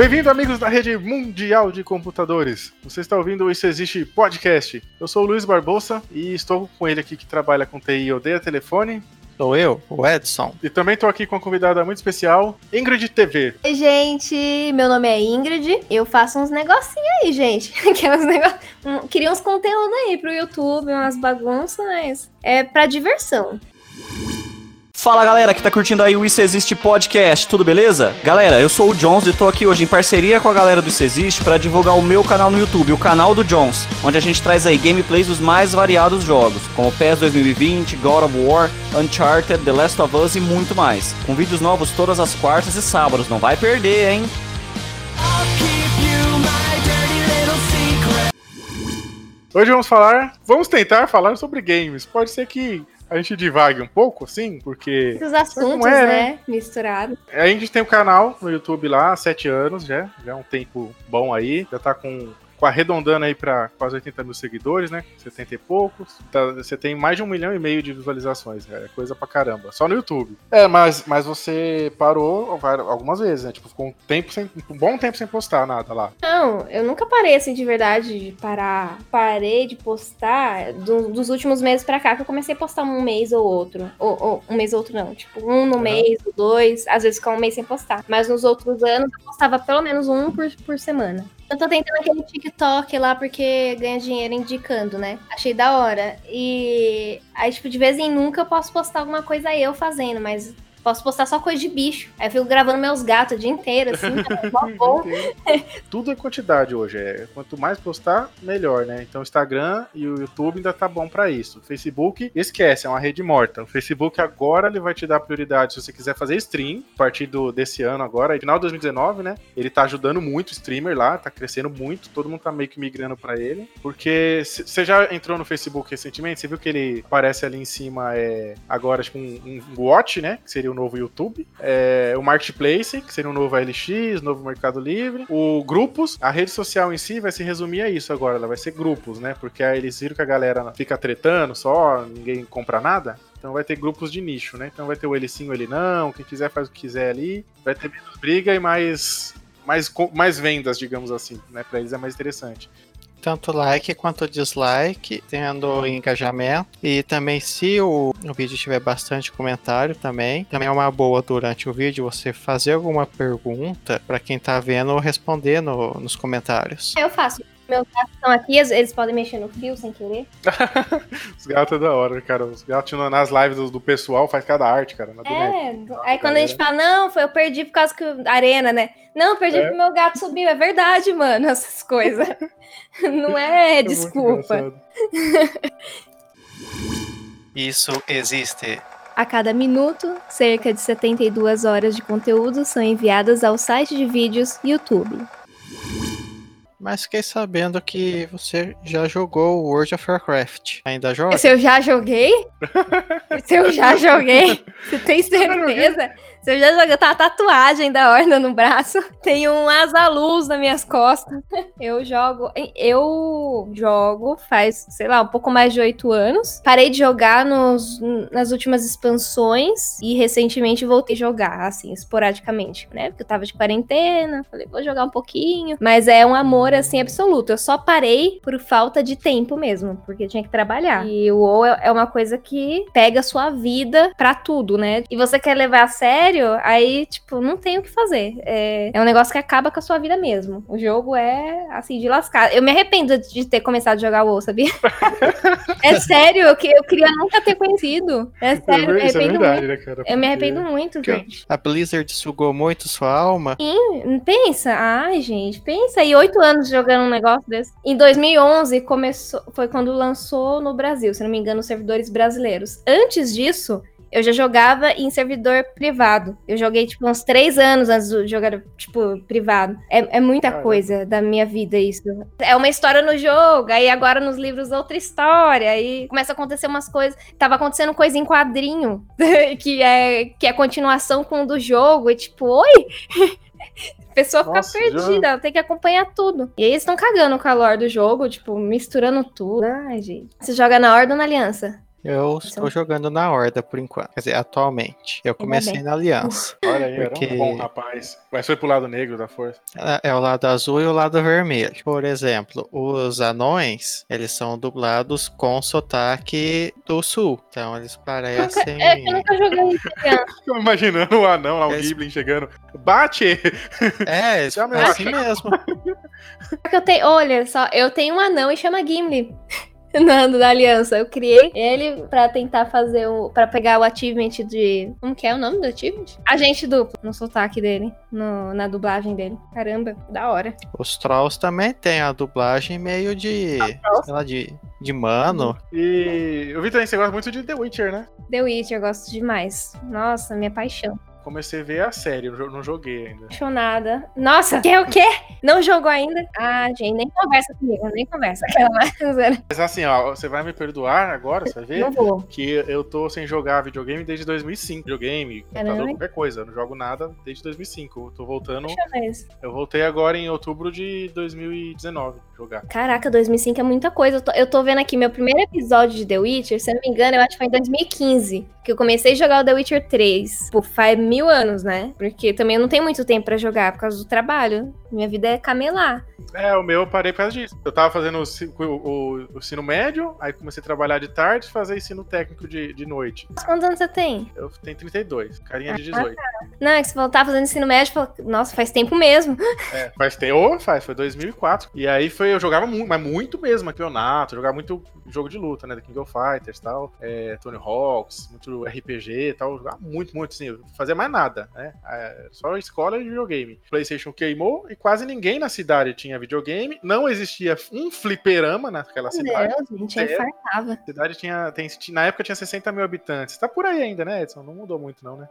Bem-vindo, amigos da rede mundial de computadores. Você está ouvindo o Isso Existe Podcast. Eu sou o Luiz Barbosa e estou com ele aqui que trabalha com TI e odeia telefone. Sou eu, o Edson. E também estou aqui com uma convidada muito especial, Ingrid TV. Oi, gente, meu nome é Ingrid. Eu faço uns negocinhos aí, gente. Aquelas um, Queria uns conteúdos aí pro YouTube, umas bagunças, mas é pra diversão. Fala galera que tá curtindo aí o Isso Existe Podcast, tudo beleza? Galera, eu sou o Jones e tô aqui hoje em parceria com a galera do Isso Existe para divulgar o meu canal no YouTube, o canal do Jones, onde a gente traz aí gameplays dos mais variados jogos, como PES 2020, God of War, Uncharted, The Last of Us e muito mais. Com vídeos novos todas as quartas e sábados, não vai perder, hein? Hoje vamos falar, vamos tentar falar sobre games. Pode ser que a gente divague um pouco, assim, porque. Os assuntos, é, né? Misturados. A gente tem um canal no YouTube lá há sete anos já. Já é um tempo bom aí. Já tá com arredondando aí para quase 80 mil seguidores, né? 70 e poucos. Tá, você tem mais de um milhão e meio de visualizações. É coisa pra caramba. Só no YouTube. É, mas, mas você parou algumas vezes, né? Tipo, ficou um tempo sem. Um bom tempo sem postar nada lá. Não, eu nunca parei assim de verdade de parar. Parei de postar do, dos últimos meses pra cá, que eu comecei a postar um mês ou outro. Ou, ou um mês ou outro não. Tipo, um no uhum. mês, dois. Às vezes ficar um mês sem postar. Mas nos outros anos eu postava pelo menos um por, por semana. Eu tô tentando aquele TikTok lá porque ganha dinheiro indicando, né? Achei da hora. E aí, tipo, de vez em nunca eu posso postar alguma coisa eu fazendo, mas Posso postar só coisa de bicho. Aí eu fico gravando meus gatos o dia inteiro, assim, tá bom. Tudo é quantidade hoje. É. Quanto mais postar, melhor, né? Então o Instagram e o YouTube ainda tá bom para isso. O Facebook, esquece, é uma rede morta. O Facebook agora ele vai te dar prioridade se você quiser fazer stream, a partir do, desse ano agora, final de 2019, né? Ele tá ajudando muito o streamer lá, tá crescendo muito, todo mundo tá meio que migrando para ele. Porque você já entrou no Facebook recentemente, você viu que ele aparece ali em cima, é, agora, tipo, um, um watch, né? Que seria o novo YouTube, é, o Marketplace, que seria o novo LX, novo Mercado Livre, o Grupos, a rede social em si vai se resumir a isso agora, ela vai ser grupos, né? Porque aí eles viram que a galera fica tretando só, ninguém compra nada. Então vai ter grupos de nicho, né? Então vai ter o ele sim, o ele não, quem quiser faz o que quiser ali. Vai ter menos briga e mais mais, mais vendas, digamos assim, né? Para eles é mais interessante tanto like quanto dislike, tendo engajamento. E também, se o, o vídeo tiver bastante comentário também, também é uma boa durante o vídeo você fazer alguma pergunta para quem tá vendo responder no, nos comentários. Eu faço meus gatos estão aqui, eles podem mexer no fio sem querer. Os gatos é da hora, cara. Os gatos nas lives do, do pessoal faz cada arte, cara. é, aí quando a gente fala, não, foi eu perdi por causa que arena, né? Não, perdi é. porque meu gato subiu. É verdade, mano, essas coisas. Não é, é desculpa. Isso existe. A cada minuto, cerca de 72 horas de conteúdo são enviadas ao site de vídeos YouTube. Mas fiquei sabendo que você já jogou World of Warcraft. Ainda joga? Se eu já joguei? Se eu já joguei? Você tem certeza? Se eu já joguei, tá a tatuagem da Horda no braço. Tem um asa-luz nas minhas costas. Eu jogo. Eu jogo faz, sei lá, um pouco mais de oito anos. Parei de jogar nos, nas últimas expansões e recentemente voltei a jogar, assim, esporadicamente, né? Porque eu tava de quarentena. Falei, vou jogar um pouquinho. Mas é um amor, assim, absoluto. Eu só parei por falta de tempo mesmo, porque tinha que trabalhar. E o WoW é, é uma coisa que pega a sua vida pra tudo, né? E você quer levar a sério sério, aí, tipo, não tem o que fazer. É, é um negócio que acaba com a sua vida mesmo. O jogo é, assim, de lascar. Eu me arrependo de ter começado a jogar WoW, sabia? é sério, eu, eu queria nunca ter conhecido. É sério, é, me arrependo verdade, muito. Né, cara? Eu me arrependo muito, gente. A Blizzard sugou muito sua alma? Sim, pensa. Ai, gente, pensa aí, oito anos jogando um negócio desse. Em 2011, começou, foi quando lançou no Brasil, se não me engano, os servidores brasileiros. Antes disso, eu já jogava em servidor privado. Eu joguei, tipo, uns três anos antes de jogar, tipo, privado. É, é muita coisa da minha vida isso. É uma história no jogo, aí agora nos livros outra história, aí começa a acontecer umas coisas. Tava acontecendo coisa em quadrinho, que é que é continuação com o do jogo, e tipo, oi! A pessoa fica Nossa, perdida, ela tem que acompanhar tudo. E aí eles estão cagando o calor do jogo, tipo, misturando tudo. Ai, gente. Você joga na Ordem ou na Aliança? Eu estou jogando na Horda por enquanto. Quer dizer, atualmente. Eu comecei na Aliança. Olha aí, Porque- era um bom rapaz. Mas foi pro lado negro da força. É é o lado azul e o lado vermelho. Por exemplo, os anões, eles são dublados com sotaque do sul. Então eles parecem. É eu nunca joguei. Fico imaginando o anão lá, o Esse- Giblin chegando. Bate! É, eles é assim mesmo. que eu tenho, olha só, eu tenho um anão e chama Gimli. Nando da Aliança. Eu criei ele pra tentar fazer o. pra pegar o achievement de. Como que é o nome do achievement? Agente duplo, no sotaque dele. No, na dublagem dele. Caramba, da hora. Os trolls também tem a dublagem meio de. sei lá, de, de mano. E eu vi também você gosta muito de The Witcher, né? The Witcher, eu gosto demais. Nossa, minha paixão. Comecei a ver a série, eu não joguei ainda. Apaixonada. Nossa, quer o quê? Não jogou ainda? Ah, gente, nem conversa comigo, nem conversa. Mas assim, ó, você vai me perdoar agora, você vai ver? Não vou. Que eu tô sem jogar videogame desde 2005. Videogame, computador, Caramba. qualquer coisa. Eu não jogo nada desde 2005. Eu tô voltando. Deixa eu ver isso. Eu voltei agora em outubro de 2019 jogar. Caraca, 2005 é muita coisa. Eu tô, eu tô vendo aqui meu primeiro episódio de The Witcher, se eu não me engano, eu acho que foi em 2015. Que eu comecei a jogar o The Witcher 3. Pô, faz mil anos, né? Porque também eu não tenho muito tempo pra jogar por causa do trabalho. Minha vida é camelar. É, o meu eu parei por causa disso. Eu tava fazendo o, o- o- o ensino médio, aí comecei a trabalhar de tarde e fazer ensino técnico de, de noite. Quantos anos você tem? Eu tenho 32, carinha Ah, de 18. Não, é que você falou, tá fazendo ensino médio, falou, nossa, faz tempo mesmo. É, faz tempo, faz, foi 2004. E aí foi, eu jogava muito, mas muito mesmo, campeonato, jogava muito jogo de luta, né, da King of Fighters e tal, é, Tony Hawks, muito RPG e tal, jogava muito, muito, assim, fazia mais nada, né, é, só escola e videogame. Playstation queimou e quase ninguém na cidade tinha videogame, não existia um fliperama naquela cidade. Deus, gente, eu É. infartava. A cidade tinha, tem, na época tinha 60 mil habitantes. Tá por aí ainda, né, Edson? Não mudou muito, não, né?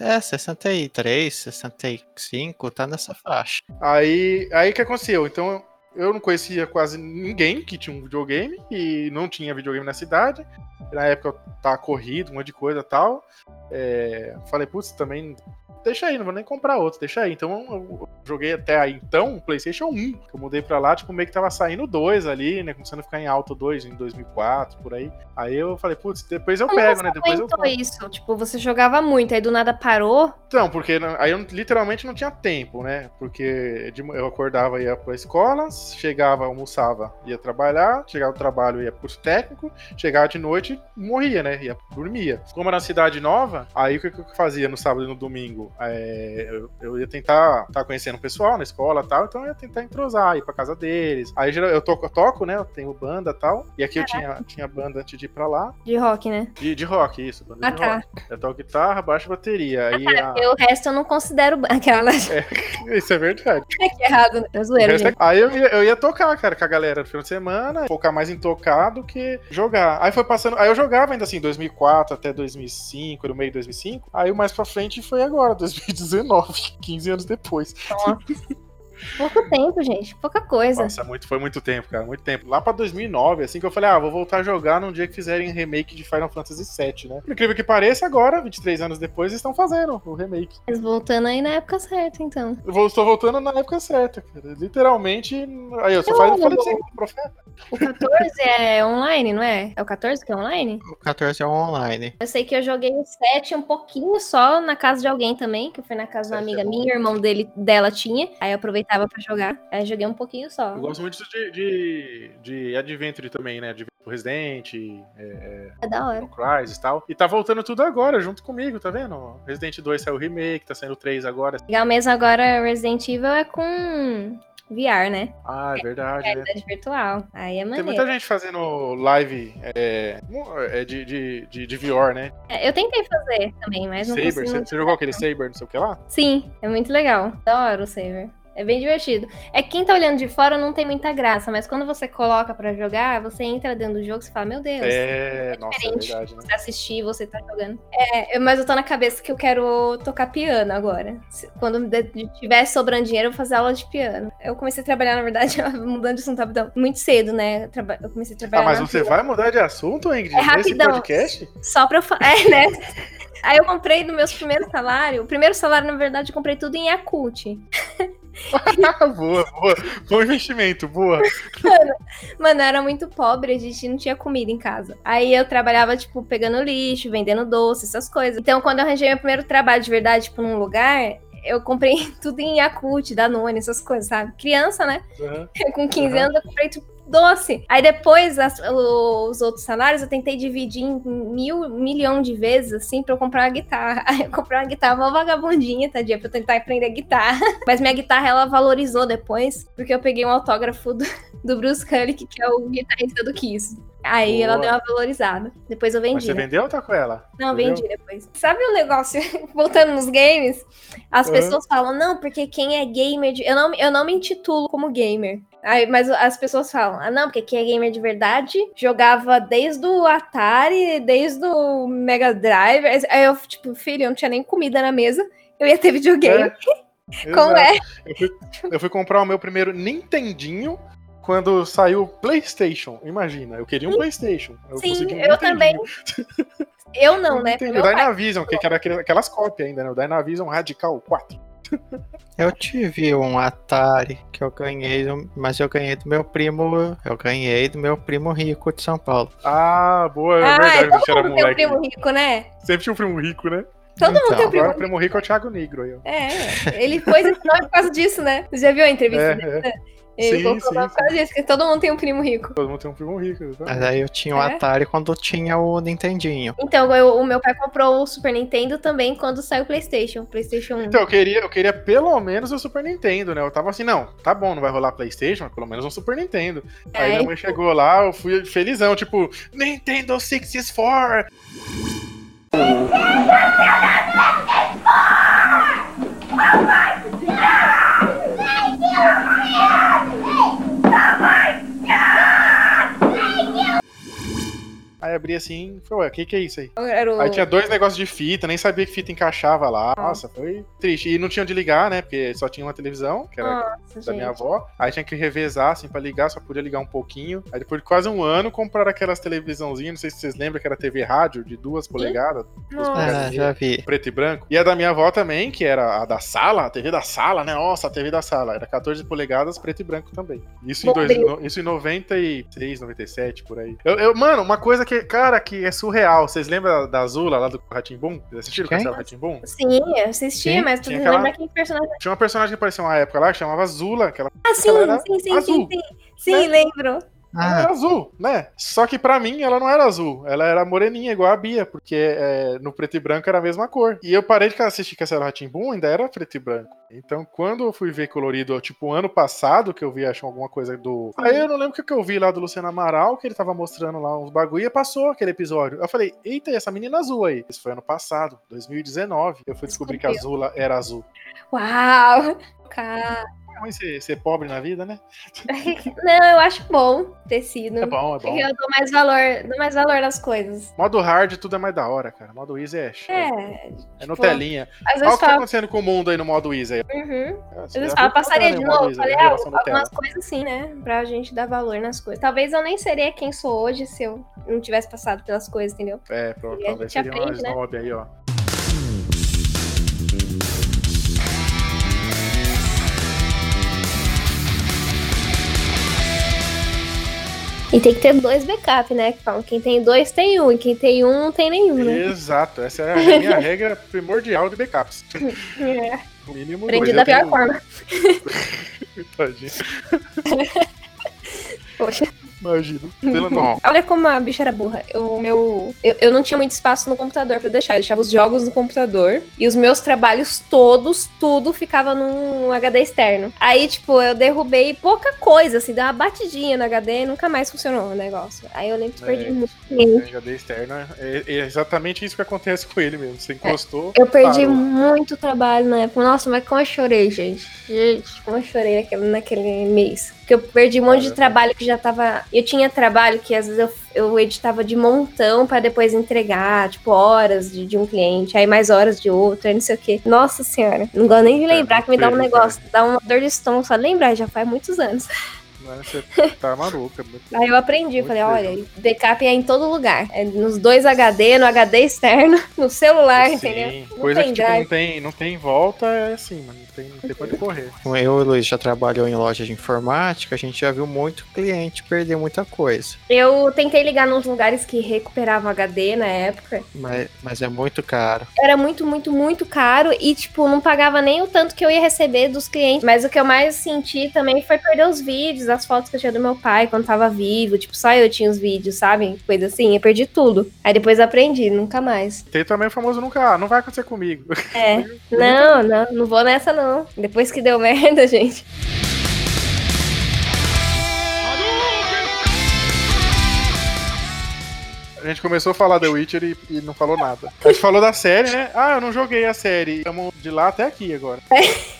É, 63, 65, tá nessa faixa. Aí, aí que aconteceu? Então, eu não conhecia quase ninguém que tinha um videogame e não tinha videogame na cidade. Na época eu tava corrido, um monte de coisa e tal. É, falei, putz, também. Deixa aí, não vou nem comprar outro, deixa aí. Então eu joguei até aí então o PlayStation 1. que Eu mudei pra lá, tipo, meio que tava saindo dois ali, né? Começando a ficar em alta dois em 2004, por aí. Aí eu falei, putz, depois eu Como pego, né? Depois eu isso? Tipo, você jogava muito, aí do nada parou. Então, porque aí eu literalmente não tinha tempo, né? Porque eu acordava, ia pra escola, chegava, almoçava, ia trabalhar, chegava do trabalho, ia curso técnico, chegava de noite, morria, né? Ia, dormia. Como era uma cidade nova, aí o que eu fazia no sábado e no domingo? É, eu, eu ia tentar estar conhecendo o pessoal na escola e tal, então eu ia tentar entrosar, ir pra casa deles. Aí eu toco, eu toco né? Eu tenho banda e tal. E aqui eu tinha, tinha banda antes de ir pra lá. De rock, né? De, de rock, isso, banda Ah, de tá. rock. Eu toco guitarra, baixo e bateria. Aí a- o resto eu não considero aquela. Isso é verdade. que errado, né? É O zoeira, resto é-. Aí eu ia, eu ia tocar, cara, com a galera no final de semana, focar mais em tocar do que jogar. Aí foi passando. Aí eu jogava ainda assim, 2004 até 2005, no meio de 2005. Aí o mais pra frente foi agora, 2019, 15 anos depois. Pouco tempo, gente. Pouca coisa. Nossa, muito, foi muito tempo, cara, muito tempo. Lá pra 2009, assim que eu falei, ah, vou voltar a jogar num dia que fizerem remake de Final Fantasy VII, né? Por incrível que pareça, agora, 23 anos depois, eles estão fazendo o remake. Mas voltando aí na época certa, então. Eu vou- estou voltando na época certa, cara. Literalmente. Aí eu só Eu falei, falei ser profeta. O 14 é online, não é? É o 14 que é online? O 14 é online. Eu sei que eu joguei o 7 um pouquinho só na casa de alguém também, que foi na casa de uma amiga é minha, o irmão dele, dela tinha. Aí eu aproveitava pra jogar. Aí eu joguei um pouquinho só. Eu gosto muito de, de, de Adventure também, né? De Resident, É da hora. Crysis e tal. E tá voltando tudo agora, junto comigo, tá vendo? Resident 2 saiu o remake, tá saindo o 3 agora. Legal mesmo agora, Resident Evil é com VR, né? Ah, é verdade, né? Realidade virtual. Aí é Tem maneiro. muita gente fazendo live é, é, de, de, de, de VR, né? É, Eu tentei fazer também, mas não Saber, consegui. você, você jogou aquele Saber, não sei o que lá? Sim, é muito legal. Da hora o Saver. É bem divertido. É que quem tá olhando de fora não tem muita graça, mas quando você coloca pra jogar, você entra dentro do jogo e fala, meu Deus. É, nossa, é verdade, né? Você assistir, você tá jogando. É, mas eu tô na cabeça que eu quero tocar piano agora. Quando tiver sobrando dinheiro, eu vou fazer aula de piano. Eu comecei a trabalhar, na verdade, mudando de assunto rapidão, muito cedo, né? Eu, comecei a trabalhar Ah, mas você vai mudar de assunto, Ingrid? É rapidão. podcast? Só pra eu falar. É, né? Aí eu comprei no meus primeiros salários. O primeiro salário, na verdade, eu comprei tudo em Yakult. boa, boa. Bom investimento, boa. Mano, eu era muito pobre, a gente não tinha comida em casa. Aí eu trabalhava, tipo, pegando lixo, vendendo doce, essas coisas. Então, quando eu arranjei meu primeiro trabalho de verdade, tipo, num lugar, eu comprei tudo em Yakult, Danone, essas coisas, sabe? Criança, né? Uhum. Com 15 Uhum. anos eu comprei tudo doce. Aí depois as- os outros salários eu tentei dividir em mil, milhão de vezes, assim, pra eu comprar uma guitarra. Aí eu comprei uma guitarra uma vagabundinha, tadinha, pra eu tentar aprender guitarra. Mas minha guitarra, ela valorizou depois, porque eu peguei um autógrafo do, do Bruce Kulick, que é o guitarrista do Kiss. Aí Boa. ela deu uma valorizada. Depois eu Mas vendi. você né? vendeu ou tá com ela? Não, Entendeu? vendi depois. Sabe o negócio, voltando nos games? As Uhum. pessoas falam, não, porque quem é gamer. de- Eu, não, eu não me intitulo como gamer. Aí, mas as pessoas falam, ah, não, porque quem é gamer de verdade jogava desde o Atari, desde o Mega Drive. Aí eu, tipo, filho, eu não tinha nem comida na mesa. Eu ia ter videogame. É, Como é? Eu fui, eu fui comprar o meu primeiro Nintendinho quando saiu o PlayStation. Imagina, eu queria um PlayStation. Eu Sim, eu também. Eu não, Um né? O. Dynavision, que era aquelas cópias ainda, né? O Dynavision Radical 4. Eu tive um Atari que eu ganhei, mas eu ganhei do meu primo. Eu ganhei do meu primo rico de São Paulo. Ah, boa, é Ah, verdade, a gente todo era mundo tem um moleque. primo rico, né? Sempre tinha um primo rico, né? Todo mundo tem um Então, primo Agora o primo rico é o Thiago Negro aí, ó. É, ele pôs esse nome por causa disso, né? Você já viu a entrevista É, dele? é. Ele Sim, colocou sim, o por causa disso, porque todo mundo tem um primo rico. Todo mundo tem um primo rico. exatamente. Mas aí eu tinha um É? Atari quando tinha o Nintendinho. Então, eu- o meu pai comprou o Super Nintendo também quando saiu o PlayStation. PlayStation 1. Então, eu queria, eu queria pelo menos o Super Nintendo, né? Eu tava assim, não, tá bom, não vai rolar Playstation, mas pelo menos um Super Nintendo. Aí É, minha mãe chegou lá, eu fui felizão, tipo, Nintendo 64! Aí abri assim, falei, ué, o que que é isso aí? Era o... Aí tinha dois negócios de fita, nem sabia que fita encaixava lá. Nossa, foi triste. E não tinha onde ligar, né? Porque só tinha uma televisão, que era Nossa, da minha gente. avó. Aí tinha que revezar, assim, pra ligar, só podia ligar um pouquinho. Aí depois de quase um ano, compraram aquelas televisãozinhas, não sei se vocês lembram, que era TV rádio de duas polegadas, Nossa. Ah, já vi. preto e branco. E a da minha avó também, que era a da sala, a TV da sala, né? Nossa, a TV da sala. Era 14 polegadas, preto e branco também. Isso em, dois, no- isso em 96, 97, por aí. Eu, eu- mano, uma coisa que, cara, que é surreal. Vocês lembram da Azula lá do Ratimbum? Vocês assistiram o? Castelo Ratimbum? Sim, eu assistia, Sim, mas tu aquela- lembra quem personagem. Tinha uma personagem que apareceu uma época lá que chamava Azula, que ela Ah, sim, sim, sim, sim, azul. sim. Sim, Né? lembro. Ah, era azul, né? Só que pra mim ela não era azul, ela era moreninha, igual a Bia, porque é, no preto e branco era a mesma cor. E eu parei de assistir Castelo Ratimbum, ainda era preto e branco. Então, quando eu fui ver colorido, tipo, ano passado, que eu vi, acho, alguma coisa do. Aí eu não lembro o que que eu vi lá do Luciano Amaral, que ele tava mostrando lá uns bagulho e passou aquele episódio. Eu falei, eita, e essa menina azul aí. Isso foi ano passado, 2019. Eu fui descobrir que a Azula era azul. Uau! Cara. É ruim ser, ser pobre na vida, né? Não, eu acho bom ter sido. É bom, é bom. Porque eu dou mais valor, dou mais valor nas coisas. Modo hard, tudo é mais da hora, cara. Modo easy é. É, É tipo, Nutelinha. às Olha o que tá acontecendo com o mundo aí no modo easy aí. Uhum. Às Às vezes fala, passaria de novo. Falei, ah, algumas coisas assim, né? Pra gente dar valor nas coisas. Talvez eu nem seria quem sou hoje se eu não tivesse passado pelas coisas, entendeu? É, pronto, talvez seria uma aprende, né? snob aí, ó. E tem que ter dois backup, né? Que falam, quem tem dois tem um, e quem tem um não tem nenhum, né? Exato, essa é a minha regra primordial de backups. É. O mínimo Aprendi da pior tenho- forma. Tadinho. Poxa. Não. Olha como a bicha era burra. O meu, eu, eu não tinha muito espaço no computador pra deixar. Eu deixava os jogos no computador. E os meus trabalhos todos, tudo ficava num HD externo. Aí, tipo, eu derrubei pouca coisa, assim, deu uma batidinha no HD e nunca mais funcionou o negócio. Aí eu lembro que É. perdi muito tempo. HD externo é, é exatamente isso que acontece com ele mesmo. Você encostou. Eu perdi parou. muito trabalho na época. Nossa, mas como eu chorei, gente. Gente, como eu chorei naquele, naquele mês. Porque eu perdi um monte de trabalho que já tava. Eu tinha trabalho que às vezes eu, eu editava de montão pra depois entregar, tipo, horas de, de um cliente, aí mais horas de outro, aí não sei o quê. Nossa senhora. Não gosto nem de lembrar que me dá um negócio, dá uma dor de estômago só de lembrar, já faz muitos anos. Né? Você tá maluca. Aí eu aprendi, Muito falei, legal. olha, backup é em todo lugar. É nos dois HD, no HD externo, no celular, entendeu? Sim, Não coisa tem que tipo, não, tem, não tem volta é assim, mano. Não tem, não tem pra correr. Eu e o Luiz já trabalhou em loja de informática, a gente já viu muito cliente perder muita coisa. Eu tentei ligar nos lugares que recuperavam HD na época. Mas, mas é muito caro. Era muito, muito, muito caro e, tipo, não pagava nem o tanto que eu ia receber dos clientes. Mas o que eu mais senti também foi perder os vídeos, as fotos que eu tinha do meu pai quando tava vivo. Tipo, só eu tinha os vídeos, sabe? Coisa assim. Eu perdi tudo. Aí depois aprendi, nunca mais. Tem também o famoso nunca, ah, não vai acontecer comigo. É. Não, não, não vou nessa, não. Depois que deu merda, gente. A gente começou a falar The Witcher e, e não falou nada. A gente falou da série, né? Ah, eu não joguei a série. Estamos de lá até aqui agora.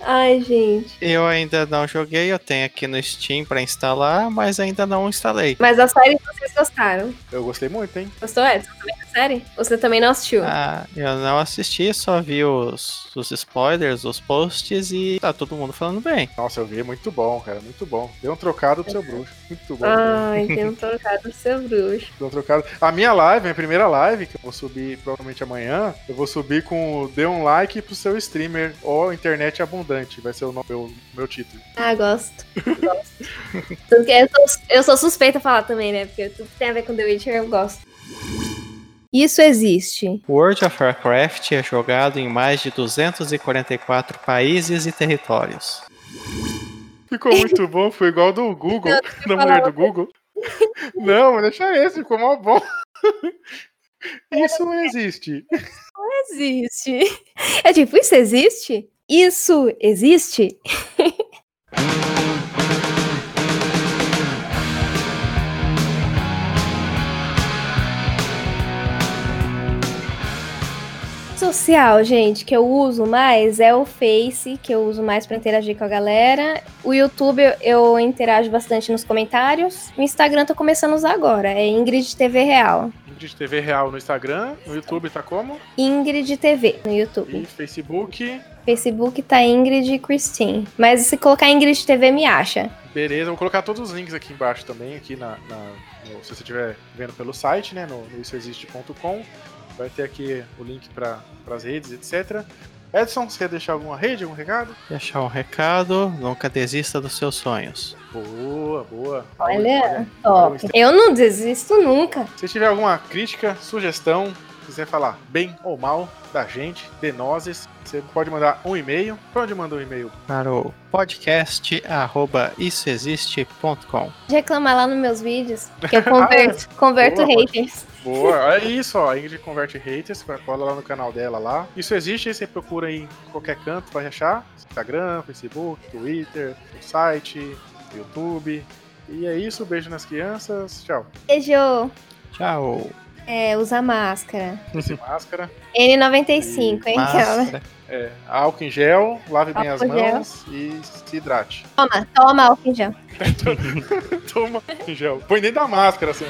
Ai, gente. Eu ainda não joguei, eu tenho aqui no Steam pra instalar, mas ainda não instalei. Mas a série vocês gostaram? Eu gostei muito, hein? Gostou, Edson? Também série? Você também não assistiu? Ah, eu não assisti, só vi os, os spoilers, os posts e tá todo mundo falando bem. Nossa, eu vi, muito bom, cara, muito bom. Deu um trocado pro seu bruxo. Muito bom. Ai, tem um trocado do seu bruxo. Deu um trocado. A minha live, minha primeira live, que eu vou subir provavelmente amanhã, eu vou subir com o Dê um like pro seu streamer ou internet abundante. Vai ser o meu, meu título. Ah, gosto. gosto. Tanto que eu, sou, eu sou suspeita a falar também, né? Porque tudo que tem a ver com The Witcher eu gosto. Isso existe. World of Warcraft é jogado em mais de 244 países e territórios. Ficou muito bom, foi igual do Google, da mulher do Google. Não, deixa esse, ficou mó bom. Isso não existe. Existe. É tipo, isso existe? Isso existe? Social, gente, que eu uso mais é o Face, que eu uso mais pra interagir com a galera. O YouTube eu, eu interajo bastante nos comentários. O Instagram tô começando a usar agora, é Ingrid TV Real. Ingrid TV Real no Instagram, no YouTube tá como? Ingrid TV no YouTube. E Facebook. Facebook tá Ingrid Christine. Mas se colocar Ingrid TV, me acha. Beleza, vou colocar todos os links aqui embaixo também, aqui na, na- no- se você estiver vendo pelo site, né, no, no issoexiste.com. Vai ter aqui o link para as redes, etc. Edson, você quer deixar alguma rede, algum recado? Deixar um recado, nunca desista dos seus sonhos. Boa, boa. Olha, olha o top. Eu não desisto nunca. Se tiver alguma crítica, sugestão, quiser falar bem ou mal da gente, de nós, você pode mandar um e-mail. Pra onde manda um e-mail? Para o podcast arroba issoexiste.com. Reclamar lá nos meus vídeos. Que eu converto, converto Ah, Boa, haters. Boa, é isso, ó. A Ingrid converte haters, cola lá no canal dela lá. Isso existe, aí você procura aí em qualquer canto, vai achar. Instagram, Facebook, Twitter, site, YouTube. E é isso, beijo nas crianças, tchau. Beijo. Tchau. É, usa máscara. Use máscara, N95, hein, aquela. Máscara. é, álcool em gel, lave bem as Álcool em gel. mãos e se hidrate. Toma, toma álcool em gel. Toma álcool em gel. Põe dentro da máscara, assim.